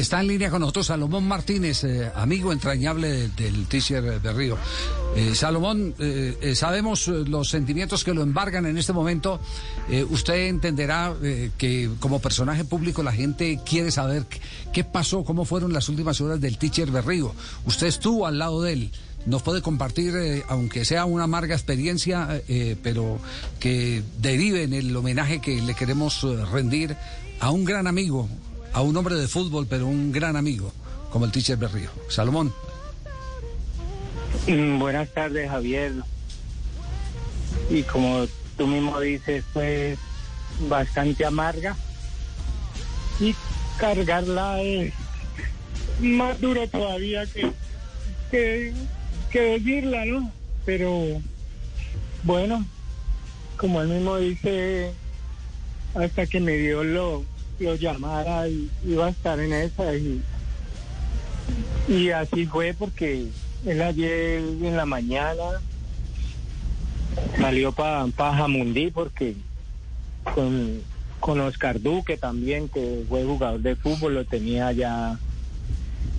Está en línea con nosotros Salomón Martínez, eh, amigo entrañable del teacher Berrío. Eh, Salomón, eh, sabemos los sentimientos que lo embargan en este momento. usted entenderá que como personaje público la gente quiere saber qué pasó, cómo fueron las últimas horas del teacher Berrío. Usted estuvo al lado de él nos puede compartir, aunque sea una amarga experiencia, pero que derive en el homenaje que le queremos rendir a un gran amigo, a un hombre de fútbol, pero un gran amigo, como el teacher Berrío. Salomón. Mm, buenas tardes, Javier. Y como tú mismo dices, pues bastante amarga. Y cargarla es más duro todavía que, que, que decirla, ¿no? Pero bueno, como él mismo dice, hasta que me dio lo, lo llamara y iba a estar en esa y, y así fue porque él ayer en la mañana salió para pa Jamundí porque con, con Oscar Duque también, que fue jugador de fútbol, lo tenía ya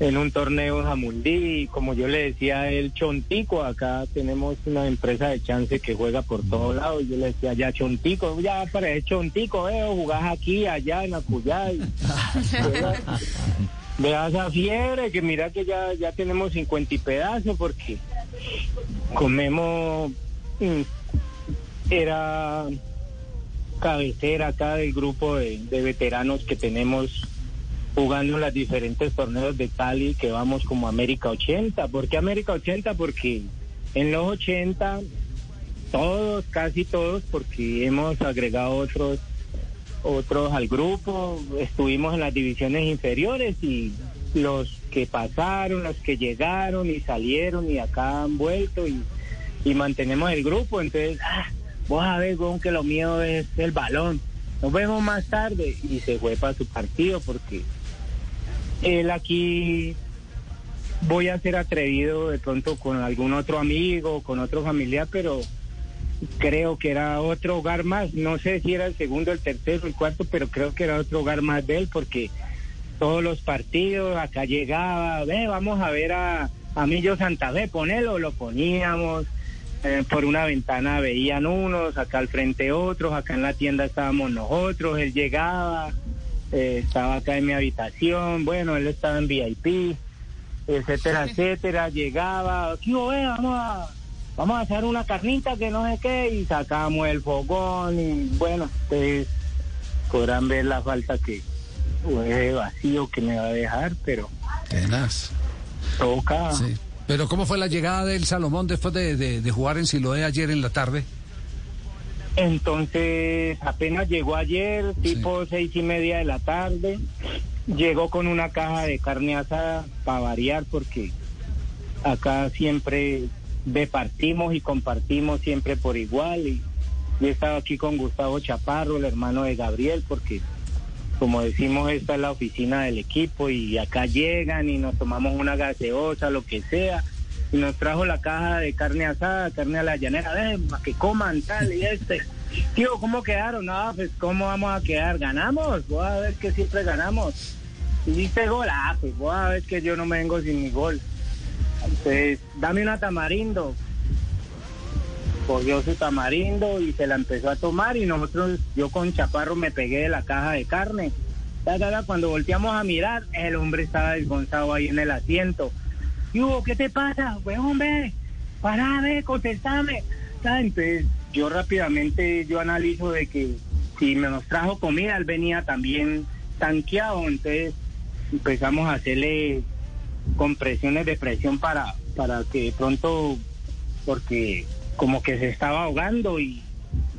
en un torneo en Jamundí, como yo le decía, el Chontico, acá tenemos una empresa de chance que juega por todos lados, y yo le decía, ya Chontico, ya parece Chontico, veo, jugás aquí, allá, en Acuyá, y, veas a fiebre, que mira que ya, ya tenemos 50 y pedazos, porque comemos, mm, era cabecera acá del grupo de, de veteranos que tenemos jugando en los diferentes torneos de Cali que vamos como América 80. ¿Por qué América 80? Porque en los 80 todos, casi todos, porque hemos agregado otros otros al grupo, estuvimos en las divisiones inferiores y los que pasaron, los que llegaron y salieron y acá han vuelto y, mantenemos el grupo, entonces, ah, vos sabés, que lo mío es el balón, nos vemos más tarde y se fue para su partido porque él aquí voy a ser atrevido de pronto con algún otro amigo, con otro familiar, pero creo que era otro hogar más. No sé si era el segundo, el tercero, el cuarto, pero creo que era otro hogar más de él porque todos los partidos acá llegaba, ve, vamos a ver a, a Millo Santa Fe, ponelo, lo poníamos. Eh, por una ventana veían unos, acá al frente otros, acá en la tienda estábamos nosotros, él llegaba, eh, estaba acá en mi habitación, bueno, él estaba en VIP, etcétera, etcétera, llegaba, aquí vamos a, vamos a hacer una carnita que no sé qué, y sacamos el fogón, y bueno, ustedes podrán ver la falta que, o ese vacío que me va a dejar, pero... Tenaz. Toca. Pero ¿cómo fue la llegada del Salomón después de, de jugar en Siloé ayer en la tarde? Entonces, apenas llegó ayer, tipo seis y media de la tarde, llegó con una caja de carne asada para variar, porque acá siempre departimos y compartimos siempre por igual. Y yo he estado aquí con Gustavo Chaparro, el hermano de Gabriel, porque como decimos, esta es la oficina del equipo y acá llegan y nos tomamos una gaseosa, lo que sea y nos trajo la caja de carne asada, carne a la llanera, ven, que coman tal y este. Tío, ¿cómo quedaron? No, pues ¿cómo vamos a quedar? ¿Ganamos? Voy a ver que siempre ganamos. Hiciste gol, ah, pues voy a ver que yo no me vengo sin mi gol. Entonces, dame una tamarindo. Cogió su tamarindo y se la empezó a tomar y nosotros, yo con Chaparro me pegué de la caja de carne. Cuando volteamos a mirar, el hombre estaba desgonzado ahí en el asiento ¿qué te pasa? Pues hombre, parame, contestame. Entonces yo rápidamente yo analizo de que si me nos trajo comida, él venía también tanqueado, entonces empezamos a hacerle compresiones de presión para, para que de pronto, porque como que se estaba ahogando y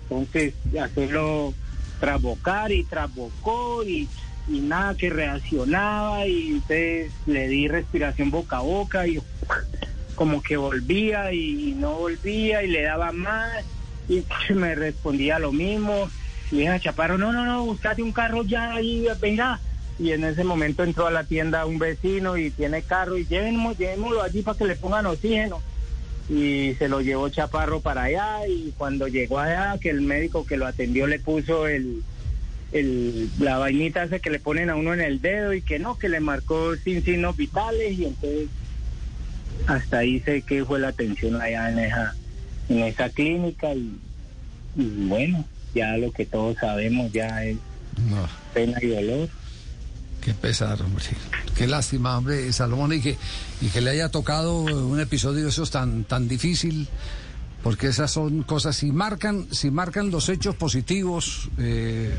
entonces hacerlo trasbocar y trasbocó y y nada que reaccionaba y entonces le di respiración boca a boca y como que volvía y no volvía y le daba más y me respondía lo mismo y dije a Chaparro, no, no, no, buscate un carro ya y venga. Y en ese momento entró a la tienda un vecino y tiene carro y llévenlo, llévenlo allí para que le pongan oxígeno. Y se lo llevó Chaparro para allá y cuando llegó allá, que el médico que lo atendió le puso el, el, la vainita esa que le ponen a uno en el dedo y que no, que le marcó sin signos vitales y entonces hasta ahí sé que fue la atención allá en esa, en esa clínica y, bueno, ya lo que todos sabemos ya es pena y dolor. Qué pesar, hombre. Qué lástima, hombre, Salomón, y que, y que le haya tocado un episodio de esos tan, tan difícil porque esas son cosas, si marcan, si marcan los hechos positivos, eh,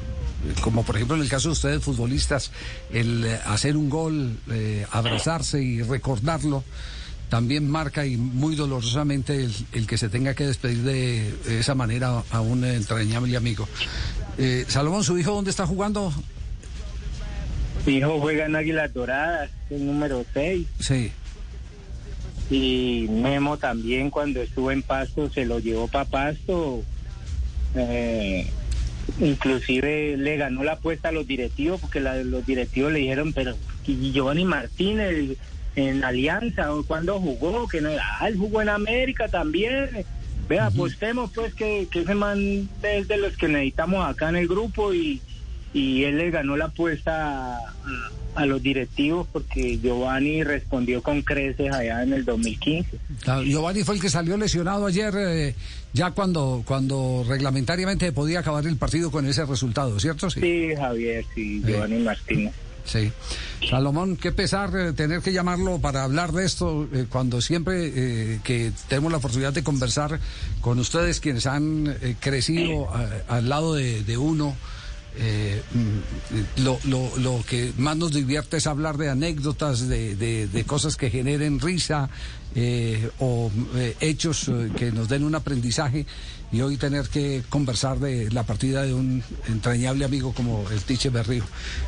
como por ejemplo en el caso de ustedes futbolistas, el hacer un gol, eh, abrazarse y recordarlo, también marca y muy dolorosamente el, que se tenga que despedir de esa manera a un entrañable amigo. Eh, Salomón, ¿su hijo dónde está jugando? Mi hijo juega en Águila Dorada, el número 6. Sí y Memo también cuando estuvo en Pasto se lo llevó para Pasto. Eh, inclusive le ganó la apuesta a los directivos porque los directivos le dijeron, pero Giovanni Martínez en Alianza, cuando jugó? Que no, ah, él jugó en América también. Vea, apostemos pues que, que ese man es de los que necesitamos acá en el grupo y, y él le ganó la apuesta a, a los directivos porque Giovanni respondió con creces allá en el 2015. Giovanni fue el que salió lesionado ayer, eh, ya cuando, cuando reglamentariamente podía acabar el partido con ese resultado, ¿cierto? Sí, Javier, sí, Giovanni Martínez. Sí. Salomón, qué pesar eh, tener que llamarlo para hablar de esto eh, cuando siempre que tenemos la oportunidad de conversar con ustedes quienes han crecido al lado de, de uno. Eh, mm, lo, lo, lo, que más nos divierte es hablar de anécdotas, de, de, cosas que generen risa eh, o eh, hechos que nos den un aprendizaje y hoy tener que conversar de la partida de un entrañable amigo como el Tiche Berrío.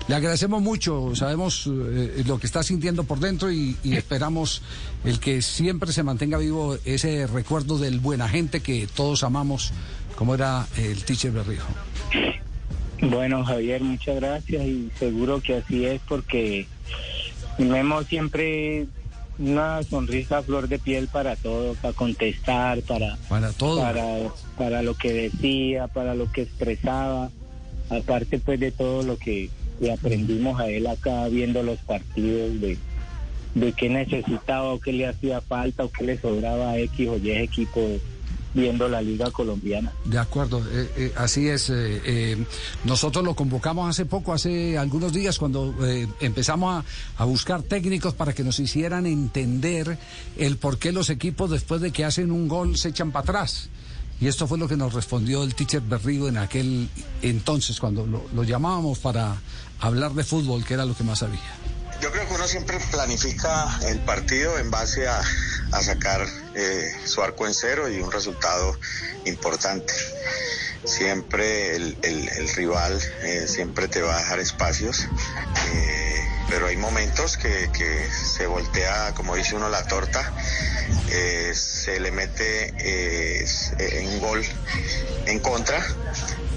Le agradecemos mucho, sabemos lo que está sintiendo por dentro y, y, esperamos el que siempre se mantenga vivo ese recuerdo del buena gente que todos amamos como era el Tiche Berrío. Bueno, Javier, muchas gracias y seguro que así es porque tenemos siempre una sonrisa flor de piel para todo, para contestar, para para todo, para, para lo que decía, para lo que expresaba, aparte pues de todo lo que, aprendimos a él acá viendo los partidos de de qué necesitaba o qué le hacía falta o qué le sobraba a X o Y equipo viendo la Liga Colombiana. De acuerdo, eh, eh, así es. Eh, nosotros lo convocamos hace poco, hace algunos días, cuando empezamos a, a, buscar técnicos para que nos hicieran entender el por qué los equipos después de que hacen un gol se echan para atrás. Y esto fue lo que nos respondió el teacher Berrigo en aquel entonces, cuando lo, lo llamábamos para hablar de fútbol, que era lo que más sabía. Uno siempre planifica el partido en base a, sacar eh, su arco en cero y un resultado importante. Siempre el, rival eh, siempre te va a dejar espacios, eh, pero hay momentos que, que, se voltea, como dice uno, la torta, se le mete un gol en contra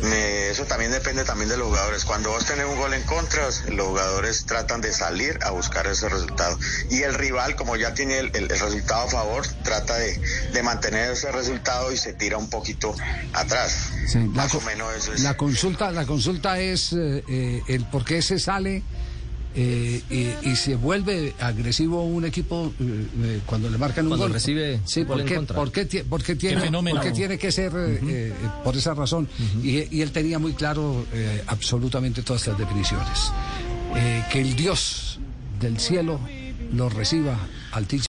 eso también depende también de los jugadores. Cuando vos tenés un gol en contra, los jugadores tratan de salir a buscar ese resultado. Y el rival, como ya tiene el, resultado a favor, trata de, mantener ese resultado y se tira un poquito atrás. Más o menos eso es. La consulta, la consulta es eh, eh, el por qué se sale eh, y, se vuelve agresivo un equipo eh, eh, cuando le marcan un cuando recibe sí, ¿por qué, ¿por qué, tiene, tiene que ser por esa razón? y, y, él tenía muy claro absolutamente todas estas definiciones. que el Dios del cielo lo reciba al